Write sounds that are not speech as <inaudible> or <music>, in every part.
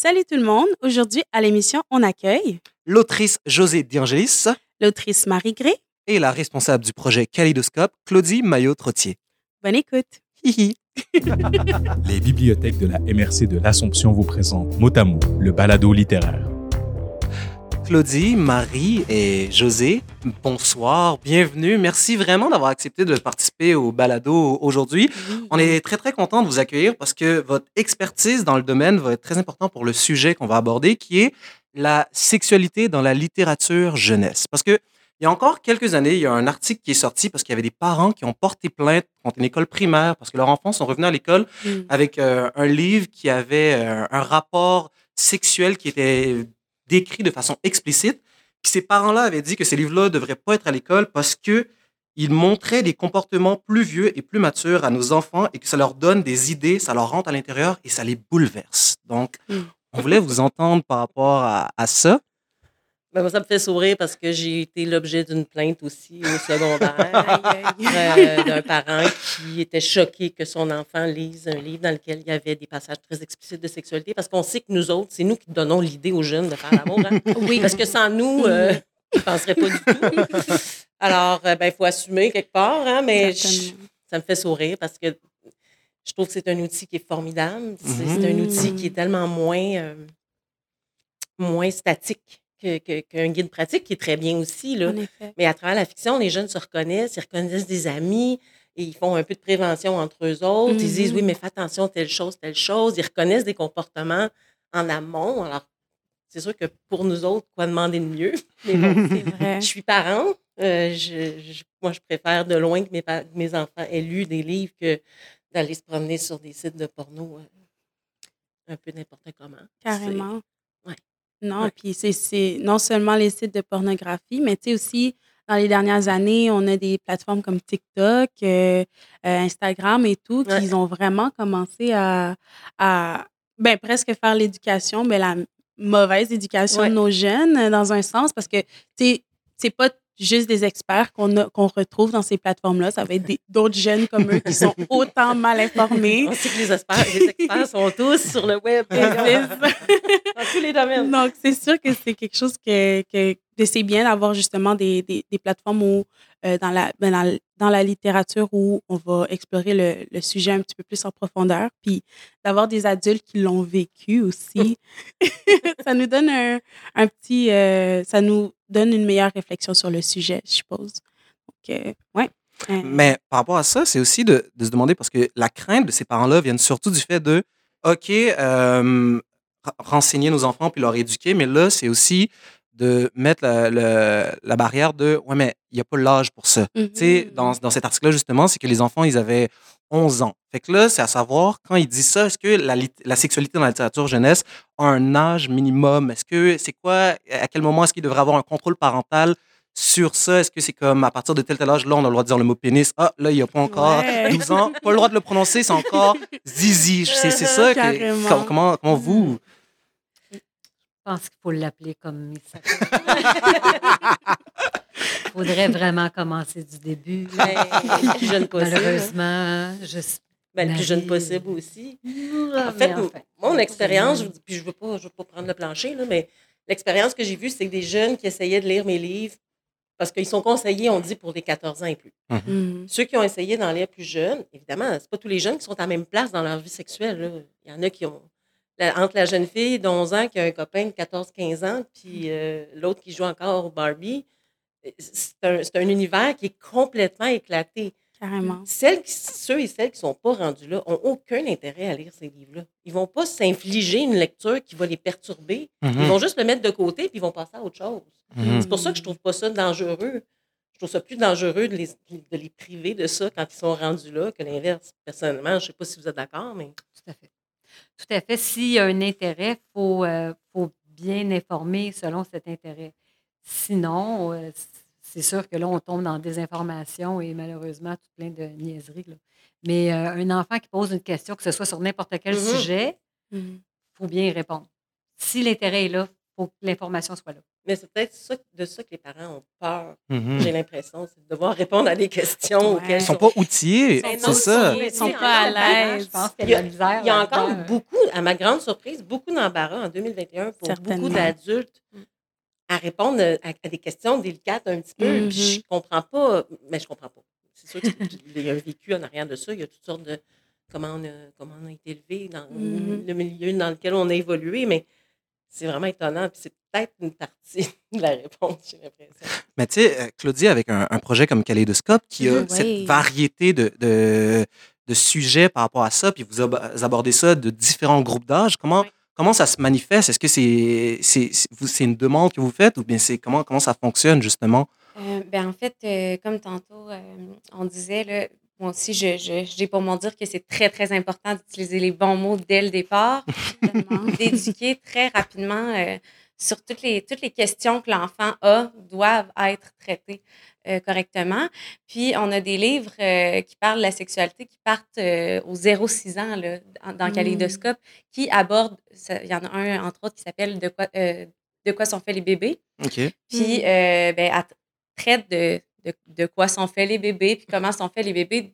Salut tout le monde. Aujourd'hui, à l'émission, on accueille l'autrice José D'Angelis l'autrice Marie Gré. et la responsable du projet Kaleidoscope, Claudie Maillot-Trottier. Bonne écoute. Hihi. <laughs> Les bibliothèques de la MRC de l'Assomption vous présentent mot à mot le balado littéraire. Claudie, Marie et José, bonsoir, bienvenue. Merci vraiment d'avoir accepté de participer au balado aujourd'hui. On est très, très content de vous accueillir parce que votre expertise dans le domaine va être très important pour le sujet qu'on va aborder, qui est la sexualité dans la littérature jeunesse. Parce que il y a encore quelques années, il y a un article qui est sorti parce qu'il y avait des parents qui ont porté plainte contre une école primaire parce que leurs enfants sont revenus à l'école avec euh, un livre qui avait euh, un rapport sexuel qui était décrit de façon explicite. Puis ces parents-là avaient dit que ces livres-là ne devraient pas être à l'école parce que ils montraient des comportements plus vieux et plus matures à nos enfants et que ça leur donne des idées, ça leur rentre à l'intérieur et ça les bouleverse. Donc, Mm. on voulait vous entendre par rapport à, à ça. Ben, moi, ça me fait sourire parce que j'ai été l'objet d'une plainte aussi au secondaire <laughs> euh, d'un parent qui était choqué que son enfant lise un livre dans lequel il y avait des passages très explicites de sexualité parce qu'on sait que nous autres, c'est nous qui donnons l'idée aux jeunes de faire l'amour. hein. <laughs> Oui. Parce que sans nous, euh, ils ne penseraient pas du tout. Alors, il ben, faut assumer quelque part, hein, mais je- ça me fait sourire parce que je trouve que c'est un outil qui est formidable. C'est un outil qui est tellement moins, euh, moins statique qu'un guide pratique, qui est très bien aussi. Là. Mais à travers la fiction, les jeunes se reconnaissent, ils reconnaissent des amis, et ils font un peu de prévention entre eux autres. Ils disent, Mhm. oui, mais fais attention, telle chose, telle chose. Ils reconnaissent des comportements en amont. Alors, c'est sûr que pour nous autres, quoi demander de mieux? <laughs> Mais bon, vrai. je suis parent. euh, je, je- moi, je préfère de loin que mes, pa- que mes enfants aient lu des livres que d'aller se promener sur des sites de porno euh, un peu n'importe comment. Carrément. Non, Ouais. puis c'est- non seulement les sites de pornographie, mais tu sais aussi, dans les dernières années, on a des plateformes comme TikTok, euh, euh, Instagram et tout, Ouais. qui ont vraiment commencé à, à ben, presque faire l'éducation, mais la mauvaise éducation Ouais. de nos jeunes, euh, dans un sens, parce que tu sais, c'est pas juste des experts qu'on a- qu'on retrouve dans ces plateformes-là. Ça va être d'autres jeunes comme eux qui sont <laughs> autant mal informés. On sait que les experts, les experts sont tous sur le web, <laughs> tous les domaines. Donc, c'est sûr que c'est quelque chose que, que, que c'est bien d'avoir justement des, des, des plateformes où, euh, dans, la, ben, dans, dans la littérature où on va explorer le, le sujet un petit peu plus en profondeur, puis d'avoir des adultes qui l'ont vécu aussi. <laughs> ça nous donne un, un petit... euh, ça nous donne une meilleure réflexion sur le sujet, je suppose. Donc, euh, ouais. Mais par rapport à ça, c'est aussi de, de se demander, parce que la crainte de ces parents-là vient surtout du fait de, OK, euh, renseigner nos enfants puis leur éduquer, mais là, c'est aussi de mettre la, la barrière de, ouais, mais il n'y a pas l'âge pour ça. mhm. Tu sais, dans, dans cet article-là, justement, c'est que les enfants, ils avaient 11 ans. Fait que là, c'est à savoir, quand il dit ça, est-ce que la, la sexualité dans la littérature jeunesse a un âge minimum? Est-ce que c'est quoi, à quel moment est-ce qu'il devrait avoir un contrôle parental sur ça? Est-ce que c'est comme à partir de tel tel âge, là, on a le droit de dire le mot pénis? Ah, là, il n'y a pas encore Ouais. <laughs> 12 ans, pas le droit de le prononcer, c'est encore <laughs> zizi. C'est c'est ça. que- com- comment, comment vous? Je pense qu'il faut l'appeler comme il faudrait vraiment commencer du début. <laughs> Le plus jeune possible. Malheureusement, je sais Ben, le plus jeune possible aussi. pas. En fait, mon expérience, puis je ne veux, pas- je veux pas prendre le plancher, là, mais l'expérience que j'ai vue, c'est que des jeunes qui essayaient de lire mes livres, parce qu'ils sont conseillés, on dit, pour les 14 ans et plus. Mhm. Ceux qui ont essayé d'en lire plus jeunes, évidemment, c'est pas tous les jeunes qui sont à la même place dans leur vie sexuelle. là. Il y en a qui ont. la- entre la jeune fille d'11 ans qui a un copain de 14-15 ans, puis euh, l'autre qui joue encore au Barbie, c'est un, c'est un univers qui est complètement éclaté. Carrément. Celles qui- ceux et celles qui ne sont pas rendus là n'ont aucun intérêt à lire ces livres-là. Ils ne vont pas s'infliger une lecture qui va les perturber. Ils Mhm, vont juste le mettre de côté puis ils vont passer à autre chose. mhm. C'est pour ça que je trouve pas ça dangereux. Je trouve ça plus dangereux de les, de les priver de ça quand ils sont rendus là que l'inverse. Personnellement, je ne sais pas si vous êtes d'accord, mais Tout à fait. Tout à fait. S'il y a un intérêt, il faut, euh, faut bien informer selon cet intérêt. Sinon, euh, c'est sûr que là, on tombe dans des informations et malheureusement, tout plein de niaiseries. là. Mais euh, un enfant qui pose une question, que ce soit sur n'importe quel Mhm. sujet, il faut bien y répondre. Si l'intérêt est là, il faut que l'information soit là. Mais c'est peut-être de ça que les parents ont peur. Mhm. J'ai l'impression, c'est de devoir répondre à des questions Ouais. auxquelles Ils sont pas outillés, c'est ça. ils Ils sont pas à l'aise. Je pense qu'il Il y a a, de la misère. il y a encore là-dedans. beaucoup, à ma grande surprise, beaucoup d'embarras en 2021 pour beaucoup d'adultes à répondre à, à des questions délicates un petit peu. Mhm. Puis je comprends pas, mais je comprends pas. C'est sûr qu'il y a un vécu en arrière de ça. Il y a toutes sortes de comment on a, comment on a été élevé dans Mhm. le milieu dans lequel on a évolué, mais c'est vraiment étonnant. Puis c'est peut-être une partie <laughs> de la réponse, j'ai l'impression. Mais tu sais, euh, Claudie, avec un, un projet comme Kaleidoscope, qui a Mhm, cette variété de, de, de sujets par rapport à ça, puis vous ab- abordez ça de différents groupes d'âge, comment, Oui. Comment ça se manifeste? Est-ce que c'est c'est c'est- vous- c'est une demande que vous faites ou bien c'est comment, comment ça fonctionne justement? Euh, ben, en fait, euh, comme tantôt, euh, on disait, là, moi aussi, je, je, je pour mon dire que c'est très, très important d'utiliser les bons mots dès le départ, <laughs> d'éduquer très rapidement sur toutes les, toutes les questions que l'enfant a doivent être traitées euh, correctement. Puis, on a des livres euh, qui parlent de la sexualité qui partent euh, aux 0-6 ans là, dans, dans Mm. Kaléidoscope, qui abordent, il y en a un, entre autres, qui s'appelle de quoi, de quoi sont faits les bébés. Puis, euh, ben, elle traite de, de, de quoi sont faits les bébés, puis comment sont faits les bébés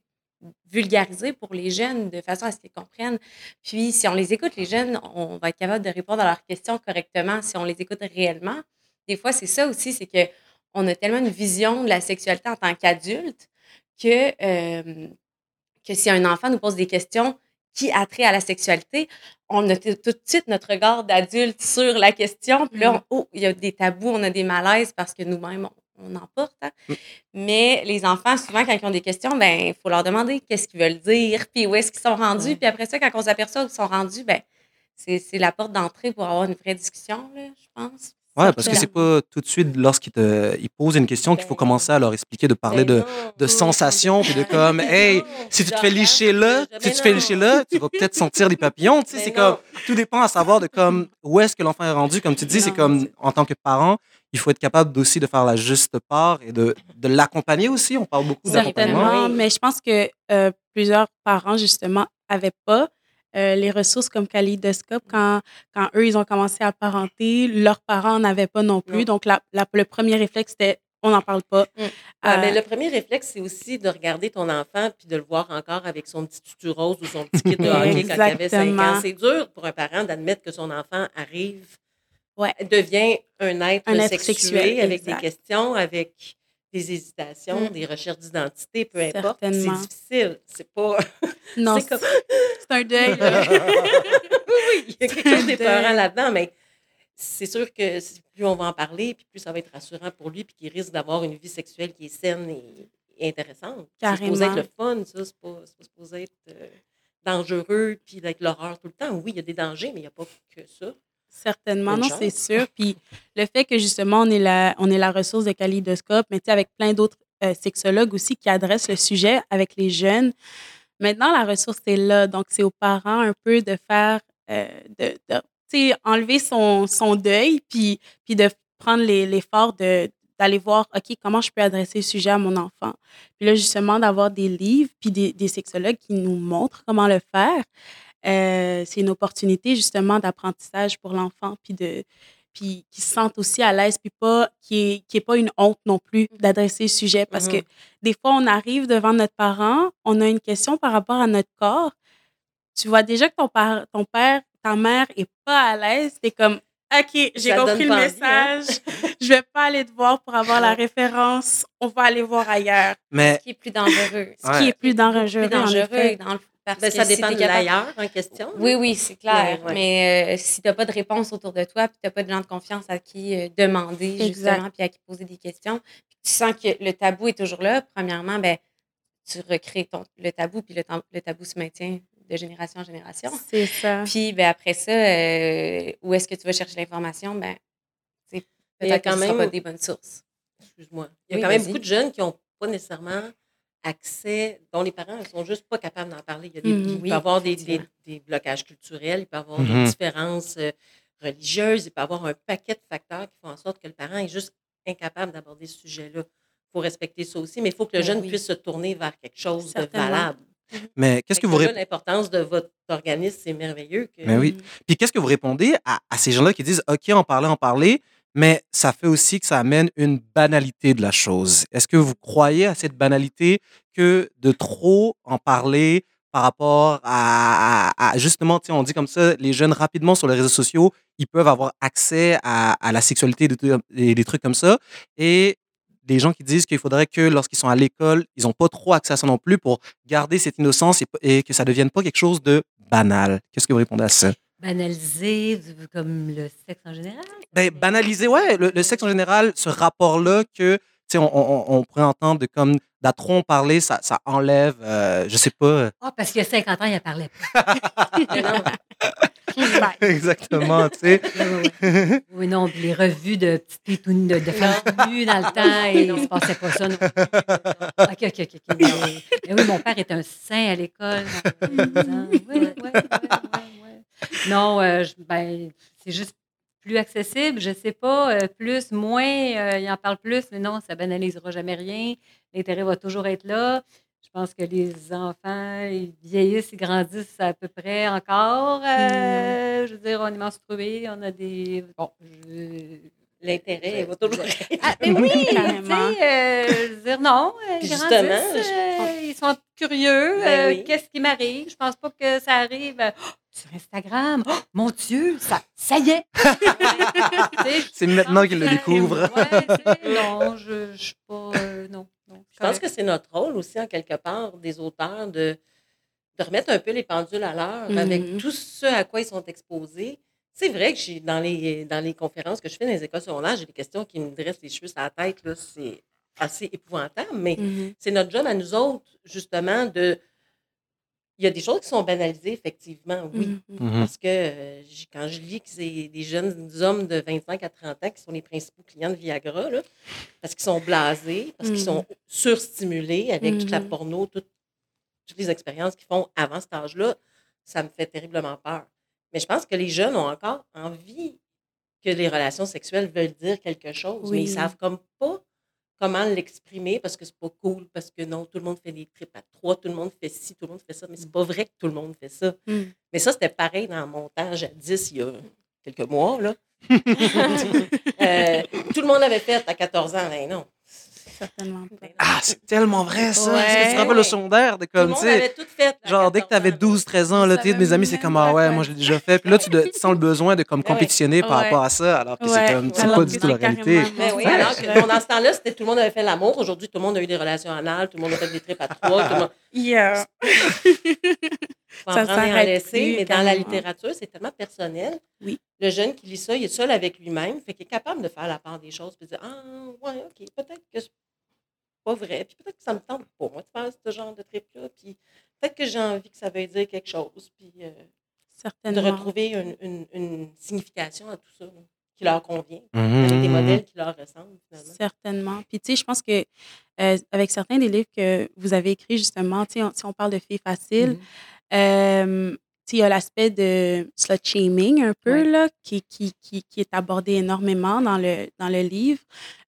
vulgarisés pour les jeunes de façon à ce qu'ils comprennent. Puis, si on les écoute, les jeunes, on va être capable de répondre à leurs questions correctement si on les écoute réellement. Des fois, c'est ça aussi, c'est que on a tellement une vision de la sexualité en tant qu'adulte que, euh, que si un enfant nous pose des questions qui a trait à la sexualité, on a tout de suite notre regard d'adulte sur la question. Puis là, on- oh, il y a des tabous, on a des malaises parce que nous-mêmes, on, en porte. hein. Mais les enfants, souvent, quand ils ont des questions, ben il faut leur demander qu'est-ce qu'ils veulent dire, puis où est-ce qu'ils sont rendus. Puis après ça, quand on s'aperçoit où ils sont rendus, ben c'est c'est la porte d'entrée pour avoir une vraie discussion, là, je pense. Ouais, parce que c'est pas tout de suite lorsqu'ils te ils posent une question qu'il faut Ben, commencer à leur expliquer, de parler Ben de, de sensations, puis de comme, hey, Non, si tu te fais licher là, si tu te fais licher là, tu vas peut-être sentir des papillons. Tu sais, c'est comme, tout dépend à savoir de comme, où est-ce que l'enfant est rendu. Comme tu dis, c'est comme, en tant que parent, il faut être capable aussi de faire la juste part et de, de l'accompagner aussi. On parle beaucoup d'accompagnement. Mais je pense que euh, plusieurs parents, justement, n'avaient pas euh, les ressources comme Kaleidoscope quand, quand eux, ils ont commencé à parenter. Leurs parents n'avaient pas non plus. Non. Donc, la, la- le premier réflexe, c'était on n'en parle pas. Mm. Ah, Euh, mais le premier réflexe, c'est aussi de regarder ton enfant puis de le voir encore avec son petit tutu rose ou son petit kit de <laughs> hockey quand il avait 5 ans. C'est dur pour un parent d'admettre que son enfant arrive, Ouais. devient un être, Un être sexué sexuel, avec exact. des questions, avec des hésitations, Mm. des recherches d'identité, peu importe. C'est difficile. C'est pas. <laughs> non, c'est comme- c'est un deuil. là. <laughs> oui, il y a quelque chose d'épeurant là-dedans, mais c'est sûr que plus on va en parler, puis plus ça va être rassurant pour lui, puis qu'il risque d'avoir une vie sexuelle qui est saine et, et intéressante. C'est supposé Carrément. être le fun, ça. C'est pas, pas supposé être euh, dangereux, puis d'être l'horreur tout le temps. Oui, il y a des dangers, mais il n'y a pas que ça. Certainement, non, c'est sûr. Puis le fait que justement, on est la, on est la ressource de Kaleidoscope, mais tu sais, avec plein d'autres euh, sexologues aussi qui adressent le sujet avec les jeunes. Maintenant, la ressource est là. Donc, c'est aux parents un peu de faire, euh, de, de tu sais, enlever son, son deuil, puis, puis de prendre l'effort de d'aller voir, OK, comment je peux adresser le sujet à mon enfant. Puis là, justement, d'avoir des livres, puis des, des sexologues qui nous montrent comment le faire. Euh, c'est une opportunité justement d'apprentissage pour l'enfant, puis de puis qui se sente aussi à l'aise, puis pas qui est, qui est pas une honte non plus d'adresser le sujet, parce que Mhm. des fois on arrive devant notre parent, on a une question par rapport à notre corps, tu vois déjà que ton père, ton père, ta mère est pas à l'aise, t'es comme OK, j'ai compris le pas envie, hein? message. je vais pas aller te voir pour avoir la référence. On va aller voir ailleurs. Mais Ce qui est plus dangereux. Ce Ouais. qui est plus dangereux. plus en dangereux effet. dans le parce Ben, ça dépend de capable- l'ailleurs en question. Oui, oui, c'est clair. Ouais, ouais. Mais euh, si tu n'as pas de réponse autour de toi, puis tu n'as pas de gens de confiance à qui euh, demander, Exact. justement, puis à qui poser des questions, puis tu sens que le tabou est toujours là, premièrement, ben, tu recrées ton, le tabou, puis le, tabou se maintient de génération en génération. C'est ça. Puis ben, après ça, euh, où est-ce que tu vas chercher l'information? Ben, peut-être que quand ce ne sera même- pas des bonnes sources. Excuse-moi. Il y a Oui, quand même beaucoup de jeunes qui n'ont pas nécessairement accès, dont les parents ne sont juste pas capables d'en parler. Il, y a des, Mhm. il peut Oui, y avoir des, des, des blocages culturels, il peut y avoir des différences euh, religieuses, il peut y avoir un paquet de facteurs qui font en sorte que le parent est juste incapable d'aborder ce sujet-là. Il faut respecter ça aussi, mais il faut que le Ben jeune oui. puisse se tourner vers quelque chose de valable. mais qu'est-ce que vous répondez? L'importance de votre organisme, c'est merveilleux. Que... Mais oui. Puis qu'est-ce que vous répondez à, à ces gens-là qui disent OK, en parler, en parler, mais ça fait aussi que ça amène une banalité de la chose. Est-ce que vous croyez à cette banalité que de trop en parler par rapport à, à, justement, on dit comme ça, les jeunes rapidement sur les réseaux sociaux, ils peuvent avoir accès à, à la sexualité et des trucs comme ça. Et des gens qui disent qu'il faudrait que lorsqu'ils sont à l'école, ils n'ont pas trop accès à ça non plus pour garder cette innocence et que ça ne devienne pas quelque chose de banal. Qu'est-ce que vous répondez à ça? Banaliser, comme le sexe en général? Ben, banaliser, ouais, le, sexe en général, ce rapport-là que, tu sais, on, on, on, pourrait entendre de comme d'Atron parler, ça, ça enlève, euh, je sais pas. Ah, parce qu'il y a 50 ans, il ne parlait pas. <laughs> Exactement, tu sais. oui, non, les revues de petites de, de femmes nues dans le temps, et ne se passait pas ça. Non. OK, OK, OK. Mais, oui, mon père est un saint à l'école. Oui, oui, oui. Non, euh, ben, c'est juste plus accessible, je sais pas, euh, plus, moins, euh, il en parle plus, mais non, ça banalisera jamais rien. L'intérêt va toujours être là. Je pense que les enfants, ils vieillissent, ils grandissent à peu près encore. Mmh. Je veux dire, on est menstrué, on a des. Bon, L'intérêt va toujours être ah, mais oui, tu sais, je veux dire, non, ils grandissent, ils sont curieux. Ben qu'est-ce qui m'arrive? Je pense pas que ça arrive sur Instagram. Oh, mon Dieu, ça, ça y est! <laughs> c'est maintenant qu'il le découvre. non, je ne suis pas. Euh, non, Je pense que c'est notre rôle aussi, en quelque part, des auteurs, de, de remettre un peu les pendules à l'heure avec mm-hmm. tout ce à quoi ils sont exposés. C'est vrai que j'ai dans les, dans les conférences que je fais dans les écoles secondaires, j'ai des questions qui me dressent les cheveux sur la tête. C'est assez épouvantable, mais mm-hmm. c'est notre job à nous autres, justement, de il y a des choses qui sont banalisées, effectivement, oui. Mmh mmh parce que euh, quand je lis que c'est des jeunes hommes de 25 à 30 ans qui sont les principaux clients de Viagra, là, parce qu'ils sont blasés, parce qu'ils sont mmh surstimulés avec toute la porno, toutes les expériences qu'ils font avant cet âge-là, ça me fait terriblement peur. Mais je pense que les jeunes ont encore envie que les relations sexuelles veulent dire quelque chose, mais ils savent comme pas comment l'exprimer parce que c'est pas cool, parce que non, tout le monde fait des trips à trois, tout le monde fait ci, tout le monde fait ça, mais c'est pas vrai que tout le monde fait ça. Mmh. Mais ça, c'était pareil dans mon temps jadis, il y a quelques mois, là. <laughs> Euh, tout le monde avait fait à 14 ans, mais non. Certainement <laughs> Ah, c'est tellement vrai, ça. Ouais. Est-ce que tu te rappelles le secondaire? De comme, tout fait. Genre, dès que tu avais 12-13 ans, là, mes amis, c'est comme, ah ouais, moi, je l'ai déjà fait. Puis là, tu, sens le besoin de comme compétitionner par rapport à ça, alors que c'est comme, c'est pas du tout la réalité. Mais oui, alors que dans ce temps-là, c'était tout le monde avait fait l'amour. Aujourd'hui, tout le monde a eu des relations anales, tout le monde a fait des trips à trois. Tout le monde... <laughs> Yeah. <laughs> faut en ça prendre et en laisser, mais dans la littérature, c'est tellement personnel. Oui. Le jeune qui lit ça, il est seul avec lui-même, fait qu'il est capable de faire la part des choses, puis de dire Ah, ouais, OK, peut-être que pas vrai, puis peut-être que ça me tente pas, moi, de faire ce genre de trip-là, puis peut-être que j'ai envie que ça veuille dire quelque chose, puis euh, de retrouver une, une, signification à tout ça. qui leur convient, avec des mmh. modèles qui leur ressemblent. Finalement. Certainement. Puis, tu sais, je pense que euh, avec certains des livres que vous avez écrits, justement, tu sais, si on parle de filles faciles, mmh il y a l'aspect de slut shaming un peu, là, qui, qui, qui, qui, est abordé énormément dans le, dans le livre,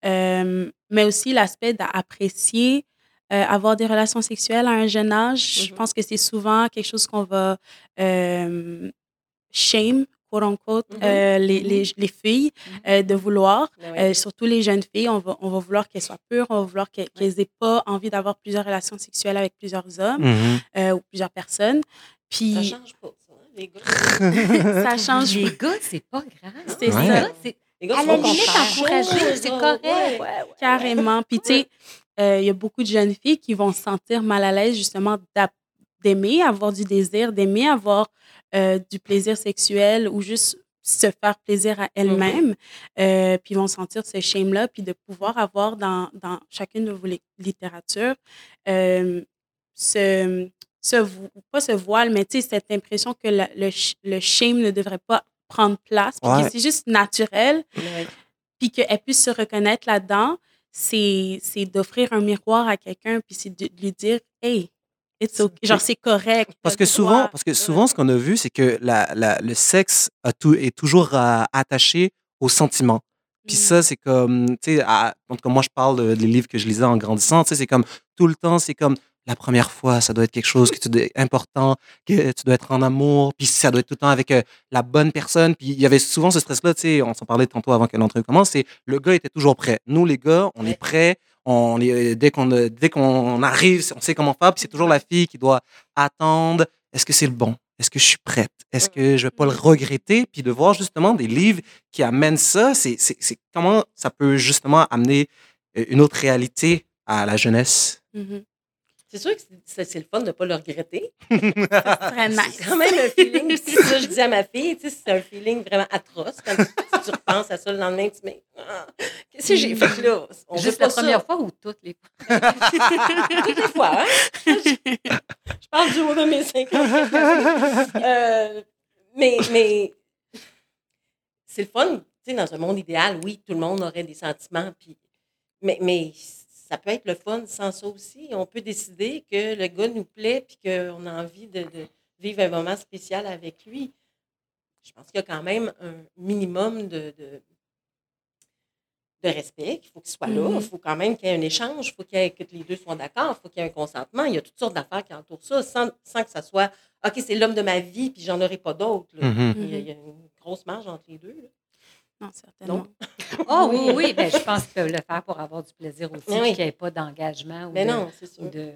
mais aussi l'aspect d'apprécier avoir des relations sexuelles à un jeune âge. Je mmh pense que c'est souvent quelque chose qu'on va shame, quote unquote, mmh les, les, les, filles de vouloir, surtout les jeunes filles. On va, on va vouloir qu'elles soient pures, on va vouloir qu'elles n'aient pas envie d'avoir plusieurs relations sexuelles avec plusieurs hommes ou plusieurs personnes. Puis, ça change pas, ça, hein, les gars. <laughs> ça change Les gars, c'est pas grave. C'est ouais. ça. Les gars, à la limite, encourager, c'est correct. Ouais, ouais, Carrément. Puis, tu sais, euh, il y a beaucoup de jeunes filles qui vont se sentir mal à l'aise, justement, d'aimer avoir du désir, d'aimer avoir euh, du plaisir sexuel ou juste se faire plaisir à elles-mêmes, mm euh, puis vont sentir ce shame-là, puis de pouvoir avoir dans, dans chacune de vos littératures euh, ce, ce, pas ce voile, mais cette impression que le, le, shame ne devrait pas prendre place, puis que c'est juste naturel, puis qu'elle puisse se reconnaître là-dedans, c'est d'offrir un miroir à quelqu'un, puis c'est de lui dire, hey, it's genre c'est correct. Parce que souvent, parce que souvent, ce qu'on a vu, c'est que la, la, le sexe a tout, est toujours euh, attaché au sentiment. Puis mm. ça, c'est comme, tu sais, en tout cas, moi, je parle des livres que je lisais en grandissant, tu sais, c'est comme tout le temps, c'est comme la première fois, ça doit être quelque chose que tu dois, important, que tu dois être en amour, puis ça doit être tout le temps avec euh, la bonne personne. Puis il y avait souvent ce stress-là, tu sais, on s'en parlait tantôt avant que l'entrevue commence, c'est le gars était toujours prêt. Nous, les gars, on est prêts, on est, euh, dès qu'on dès qu'on arrive, on sait comment faire, puis c'est toujours la fille qui doit attendre. Est-ce que c'est le bon? Est-ce que je suis prête? Est-ce que je vais pas le regretter? Puis de voir justement des livres qui amènent ça, c'est comment ça peut justement amener euh, une autre réalité à la jeunesse. Mm-hmm. C'est sûr que c'est le fun de ne pas le regretter. nice. C'est quand même un feeling. c'est ça, je dis à ma fille, c'est un feeling vraiment atroce. Quand tu, repenses à ça le lendemain, tu te dis, ah, qu'est-ce que j'ai fait là? On Juste la première fois ou toutes les fois? <laughs> toutes les fois, hein? Je, parle du haut de mes cinq ans. Euh, mais mais c'est le fun. Tu sais, dans un monde idéal, oui, tout le monde aurait des sentiments, puis mais, mais ça peut être le fun sans ça aussi. On peut décider que le gars nous plaît puis qu'on a envie de, vivre un moment spécial avec lui. Je pense qu'il y a quand même un minimum de, de, respect, qu'il faut qu'il soit là. Il mm-hmm. faut quand même qu'il y ait un échange, il faut qu'il que les deux soient d'accord, il faut qu'il y ait un consentement. Il y a toutes sortes d'affaires qui entourent ça sans, que ça soit OK, c'est l'homme de ma vie puis j'en aurai pas d'autres. Mm-hmm. il, y a une grosse marge entre les deux. Non, certainement. oh <laughs> oui, oui, ben, je pense qu'ils peuvent le faire pour avoir du plaisir aussi, qu'il n'y ait pas d'engagement ou, de, non, de,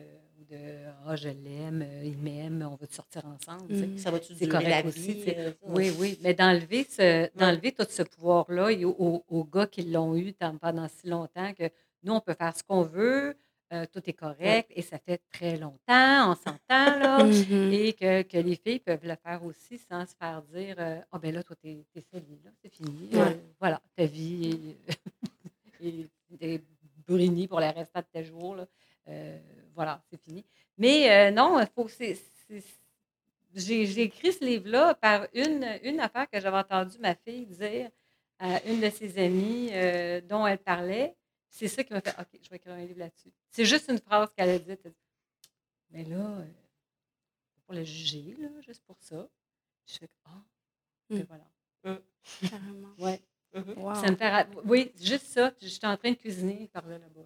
de Ah, je l'aime, euh, il m'aime, on va sortir ensemble. Mm. Ça va-tu durer correct la aussi, euh, oui, oui. Mais d'enlever, ce, d'enlever tout ce pouvoir-là aux, aux, gars qui l'ont eu pendant si longtemps que nous, on peut faire ce qu'on veut, euh, tout est correct et ça fait très longtemps, on s'entend, là, <laughs> mm-hmm. et que, que, les filles peuvent le faire aussi sans se faire dire euh, Ah, oh, ben là, toi, t'es es salie, là, c'est fini. Euh, voilà, ta vie est, <laughs> est, brunie pour le restant de tes jours. Là. voilà, c'est fini. Mais non, il faut. J'ai écrit ce livre-là par une, une affaire que j'avais entendu ma fille dire à une de ses amies dont elle parlait. C'est ça qui m'a fait OK, je vais écrire un livre là-dessus. C'est juste une phrase qu'elle a dite. Mais là, euh, pour le juger, là, juste pour ça. Je fais Ah, mmh. voilà. Mmh. Carrément. Ouais. Mmh. Ça me fait. Oui, juste ça. J'étais en train de cuisiner par là là-bas.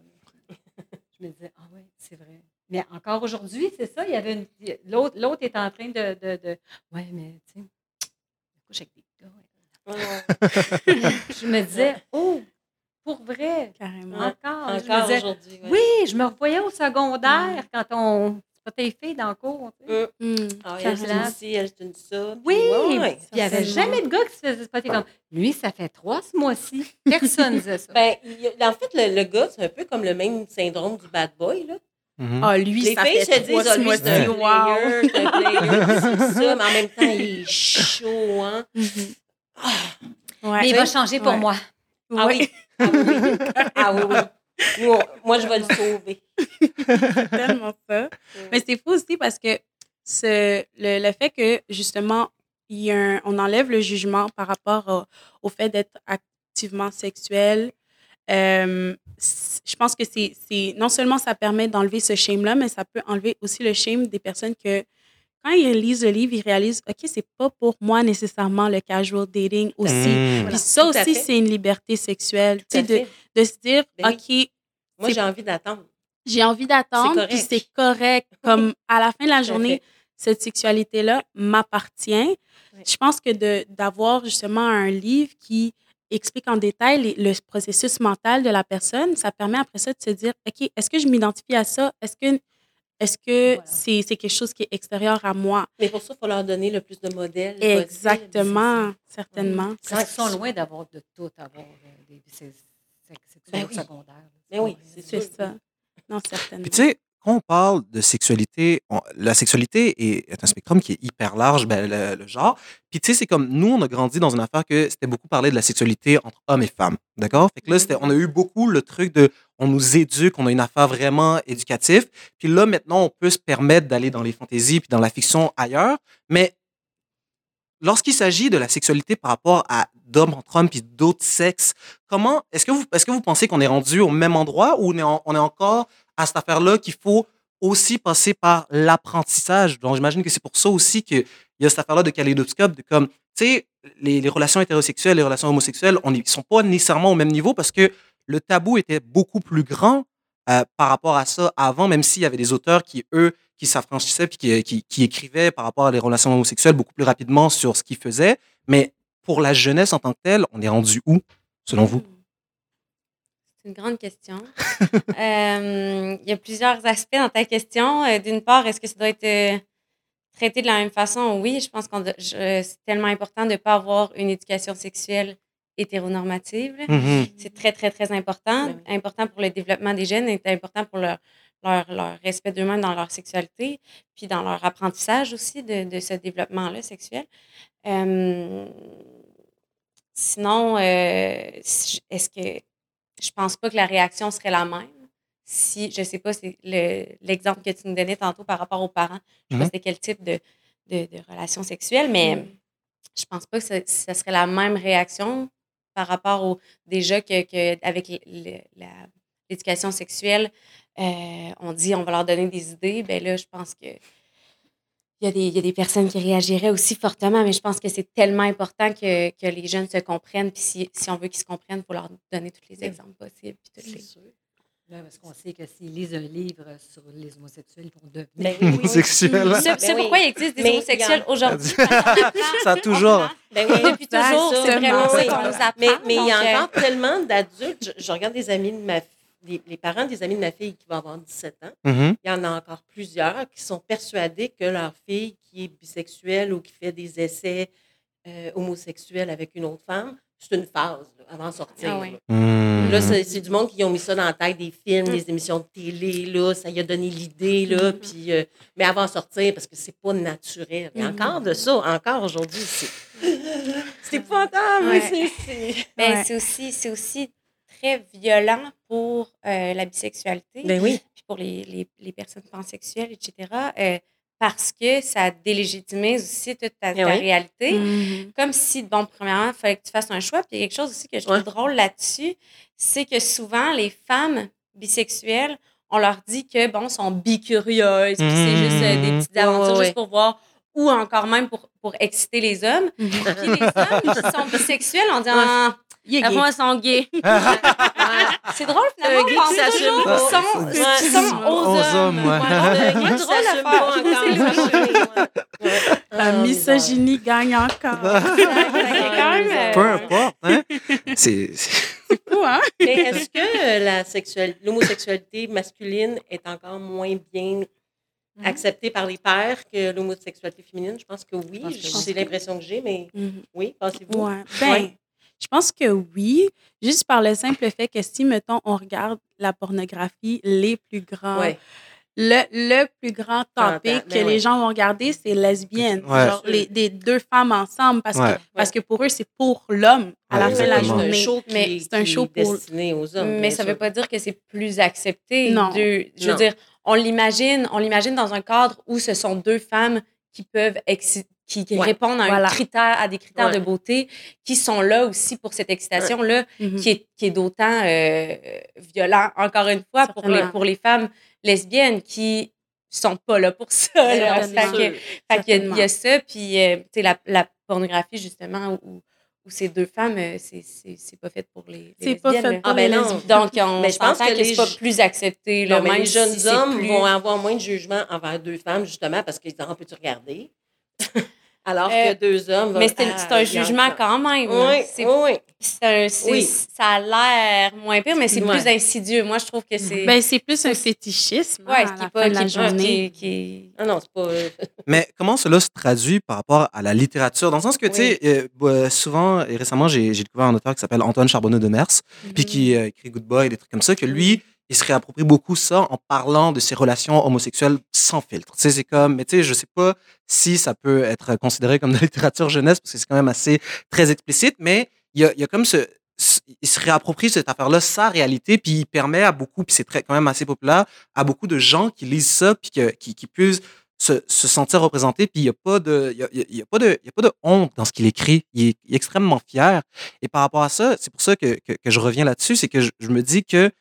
<laughs> je me disais Ah, oui, c'est vrai. Mais encore aujourd'hui, c'est ça. Il y avait une. L'autre, l'autre est en train de. de, de... Ouais, mais tu sais, couche avec des gars. <laughs> je me disais Oh, pour vrai? Carrément. Encore? Encore aujourd'hui. Oui. je me revoyais au secondaire quand on. Tes filles dans le cours. Tu sais. Mm. Mm. Ah, elle, une ci, elle, une ça. Oui, il n'y avait jamais de gars qui se faisait spotter comme lui, ça fait trois ce mois-ci. Personne ne disait ça. <laughs> Ben, en fait, le, gars, c'est un peu comme le même syndrome du bad boy. Là. Mm-hmm. Ah, lui, les ça filles fait se disent, ah, lui, c'est un player, c'est un player, <laughs> c'est ça, mais en même temps, il est chaud, hein. Mm-hmm. Ah. Ouais. Mais il va changer pour moi. Ah oui. Ah oui, <laughs> ah oui. moi, je vais le sauver. tellement ça. Mais c'est fou aussi parce que ce, le, le, fait que, justement, il y a on enlève le jugement par rapport au, fait d'être activement sexuel. Euh, je pense que c'est non seulement ça permet d'enlever ce shame-là, mais ça peut enlever aussi le shame des personnes que quand ils lisent le livre, ils réalisent, OK, c'est pas pour moi nécessairement le casual dating aussi. Mmh. Puis ça aussi, c'est une liberté sexuelle. Tu sais, de, de, se dire, ben OK. Moi, j'ai envie d'attendre. J'ai envie d'attendre, puis c'est correct. Comme à la fin de la journée, cette sexualité-là m'appartient. Je pense que d'avoir justement un livre qui explique en détail le processus mental de la personne, ça permet après ça de se dire, OK, est-ce que je m'identifie à ça? Est-ce que est-ce que c'est quelque chose qui est extérieur à moi? Mais pour ça, il faut leur donner le plus de modèles. Exactement, certainement. Ils sont loin d'avoir de tout, avoir euh, des sexuels ben secondaires. Mais ben oui, c'est ça. Non, certainement. Puis tu sais, quand on parle de sexualité, la sexualité est, un spectrum qui est hyper large, ben, le, genre. Puis tu sais, c'est comme nous, on a grandi dans une affaire que c'était beaucoup parlé de la sexualité entre hommes et femmes. D'accord? Fait que là, on a eu beaucoup le truc de on nous éduque, on a une affaire vraiment éducative. Puis là, maintenant, on peut se permettre d'aller dans les fantaisies puis dans la fiction ailleurs. Mais lorsqu'il s'agit de la sexualité par rapport à d'hommes entre hommes puis d'autres sexes, comment est-ce que vous est-ce que vous pensez qu'on est rendu au même endroit ou on est, on est encore à cette affaire-là qu'il faut aussi passer par l'apprentissage. Donc, j'imagine que c'est pour ça aussi qu'il y a cette affaire-là de kaléidoscope, de comme, tu sais, les, relations hétérosexuelles, les relations homosexuelles, on ne sont pas nécessairement au même niveau parce que le tabou était beaucoup plus grand euh, par rapport à ça avant, même s'il y avait des auteurs qui, eux, qui s'affranchissaient puis qui, qui, qui écrivaient par rapport à les relations homosexuelles beaucoup plus rapidement sur ce qu'ils faisaient. Mais pour la jeunesse en tant que telle, on est rendu où, selon vous? C'est une grande question. <laughs> Euh, il y a plusieurs aspects dans ta question. Euh, D'une part, est-ce que ça doit être euh, traité de la même façon? Oui, je pense que c'est tellement important de ne pas avoir une éducation sexuelle hétéronormative. Mhm. C'est très, très, très important. Ben. Important pour le développement des jeunes, c'est important pour leur, leur, leur respect d'eux-mêmes dans leur sexualité, puis dans leur apprentissage aussi de, de ce développement-là sexuel. Euh, sinon, euh, si- est-ce que je pense pas que la réaction serait la même si, je sais pas, c'est le- l'exemple que tu nous donnais tantôt par rapport aux parents. Je sais pas Mhm. c'était quel type de, de, de relation sexuelle, mais Mm. je pense pas que ça, ça serait la même réaction par rapport au déjà que, que avec l'éducation sexuelle, euh, on dit on va leur donner des idées. Ben là, je pense que il y, a des, il y a des personnes qui réagiraient aussi fortement, mais je pense que c'est tellement important que, que les jeunes se comprennent. Puis si, si on veut qu'ils se comprennent, il faut leur donner tous les Oui. exemples possibles. Puis toutes les- Là, parce qu'on sait que s'ils lisent un livre sur les homosexuels, ils vont devenir. Ben oui, oui, oui. Homosexuel. C'est Ben oui. pourquoi il existe des Mais homosexuels aujourd'hui. <laughs> Ça a toujours. Ben oui. Depuis toujours, c'est vraiment ça qu'on nous apprend. Mais mais il y donc, euh, a encore tellement d'adultes. Je, je regarde des amis de ma les, les parents des amis de ma fille qui va avoir 17 ans. Mhm. Il y en a encore plusieurs qui sont persuadés que leur fille qui est bisexuelle ou qui fait des essais euh, homosexuels avec une autre femme, c'est une phase là, avant de sortir. Ah oui. là. Là, c'est du monde qui ont mis ça dans la tête des films, Mm. des émissions de télé, là, ça y a donné l'idée, là, Mm. puis, euh, mais avant de sortir, parce que c'est pas naturel. Et Mm. encore de ça, encore aujourd'hui, c'est c'est épouvantable, Ouais. mais c'est- c'est... Ben, Ouais. c'est aussi, c'est aussi très violent pour euh, la bisexualité, Ben oui. puis pour les, les, les personnes pansexuelles, etc. euh, parce que ça délégitimise aussi toute ta, Eh ta oui. réalité. Mhm. Comme si, bon, premièrement, il fallait que tu fasses un choix. Puis il y a quelque chose aussi que je trouve Ouais. drôle là-dessus, c'est que souvent, les femmes bisexuelles, on leur dit que, bon, sont bicurieuses, puis c'est juste euh, des Mhm. petites aventures juste pour voir, ou encore même pour, pour exciter les hommes. Mhm. Puis les hommes qui sont bisexuels, on dit, ah, Il est la gay. fois, ils sont gays. C'est drôle, finalement, Un on s'assume toujours hommes. c'est drôle à faire. La Ah, misogynie gagne encore. Euh, Peu importe, hein? C'est. fou, hein? Mais est-ce que euh, l'homosexualité masculine est encore moins bien Mhm. acceptée par les pères que l'homosexualité féminine? Je pense que oui. C'est l'impression que j'ai, mais Mhm. oui, pensez-vous? Ouais. Ben, Ouais. Je pense que oui, juste par le simple fait que si, mettons, on regarde la pornographie, les plus grands, Ouais. le, le plus grand topic T'entends, que ben les gens vont regarder, c'est lesbienne. Ouais. Genre, les, des deux femmes ensemble, parce, Ouais. que, parce que pour eux, c'est pour l'homme à la fin de la exactement. C'est un journée. show qui, Mais est- c'est un qui show est pour- destiné aux hommes. Mais ça ne veut pas dire que c'est plus accepté. Non. de- je veux Non. dire, on l'imagine, on l'imagine dans un cadre où ce sont deux femmes qui peuvent exci- qui, Ouais. répondent à, un Voilà. critère, à des critères Ouais. de beauté, qui sont là aussi pour cette excitation-là, Mhm. qui est, qui est d'autant euh, violent, encore une fois, pour les, pour les femmes lesbiennes qui sont pas là pour ça. là. Certainement. Fait que- fait qu'il y a- il y, a ça, puis euh, tu sais, la, la pornographie, justement, où, où ces deux femmes, euh, c'est- pas fait pour les, les C'est pas lesbiennes, fait là. pour Ah, ben les non. lesbiennes. Donc, on, Mais je pense que que, les c'est pas plus accepté. Là, Non, mais même les jeunes si hommes plus- vont avoir moins de jugement envers deux femmes, justement, parce qu'ils disent, Ah, peux-tu regarder? <laughs> Alors Euh, que deux hommes Mais c'est c'est un jugement quand même. Oui, C'est- oui. c'est un- c'est- Oui. Ça a l'air moins pire, mais c'est plus insidieux. Moi, je trouve que c'est. Ben, c'est plus un fétichisme ouais, hein, ce qui la est pas. la qui journée. qui qui Ah non, c'est pas... euh, <laughs> Mais comment cela se traduit par rapport à la littérature? Dans le sens que, tu sais, euh, bah, souvent et récemment, j'ai j'ai découvert un auteur qui s'appelle Antoine Charbonneau de Mers, puis qui euh, écrit Good Boy, des trucs comme ça, que lui, il se réapproprie beaucoup ça en parlant de ses relations homosexuelles sans filtre. Tu sais, c'est comme, mais tu sais, je sais pas si ça peut être considéré comme de la littérature jeunesse, parce que c'est quand même assez très explicite, mais il y a, y a comme il se réapproprie cette affaire-là, sa réalité, puis il permet à beaucoup, puis c'est très, quand même assez populaire, à beaucoup de gens qui lisent ça, puis qui, qui puissent se, se sentir représentés, puis il n'y a, pas de- y y a- a pas de honte dans ce qu'il écrit. Il est, extrêmement fier. Et par rapport à ça, c'est pour ça que, que, je reviens là-dessus, c'est que je me dis que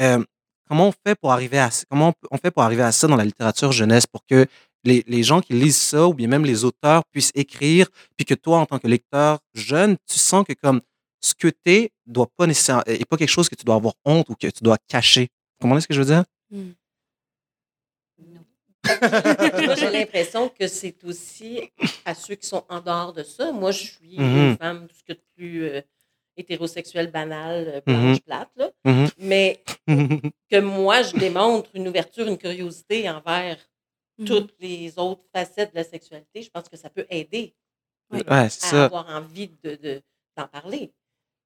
euh, comment on fait pour arriver à comment on, fait pour arriver à ça dans la littérature jeunesse pour que les, les gens qui lisent ça ou bien même les auteurs puissent écrire puis que toi en tant que lecteur jeune tu sens que comme ce que t'es doit pas nécessairement est pas quelque chose que tu dois avoir honte ou que tu dois cacher Comment est-ce que je veux dire? Hmm. <laughs> Moi, j'ai l'impression que c'est aussi à ceux qui sont en dehors de ça. Moi, je suis une Mhm. femme, tout ce que plus euh, hétérosexuelle, banale, euh, blanche, Mhm. plate, là. Mhm. Mais <laughs> que moi, je démontre une ouverture, une curiosité envers Mhm. toutes les autres facettes de la sexualité, je pense que ça peut aider Oui. ouais, c'est à ça. avoir envie de, de- d'en parler.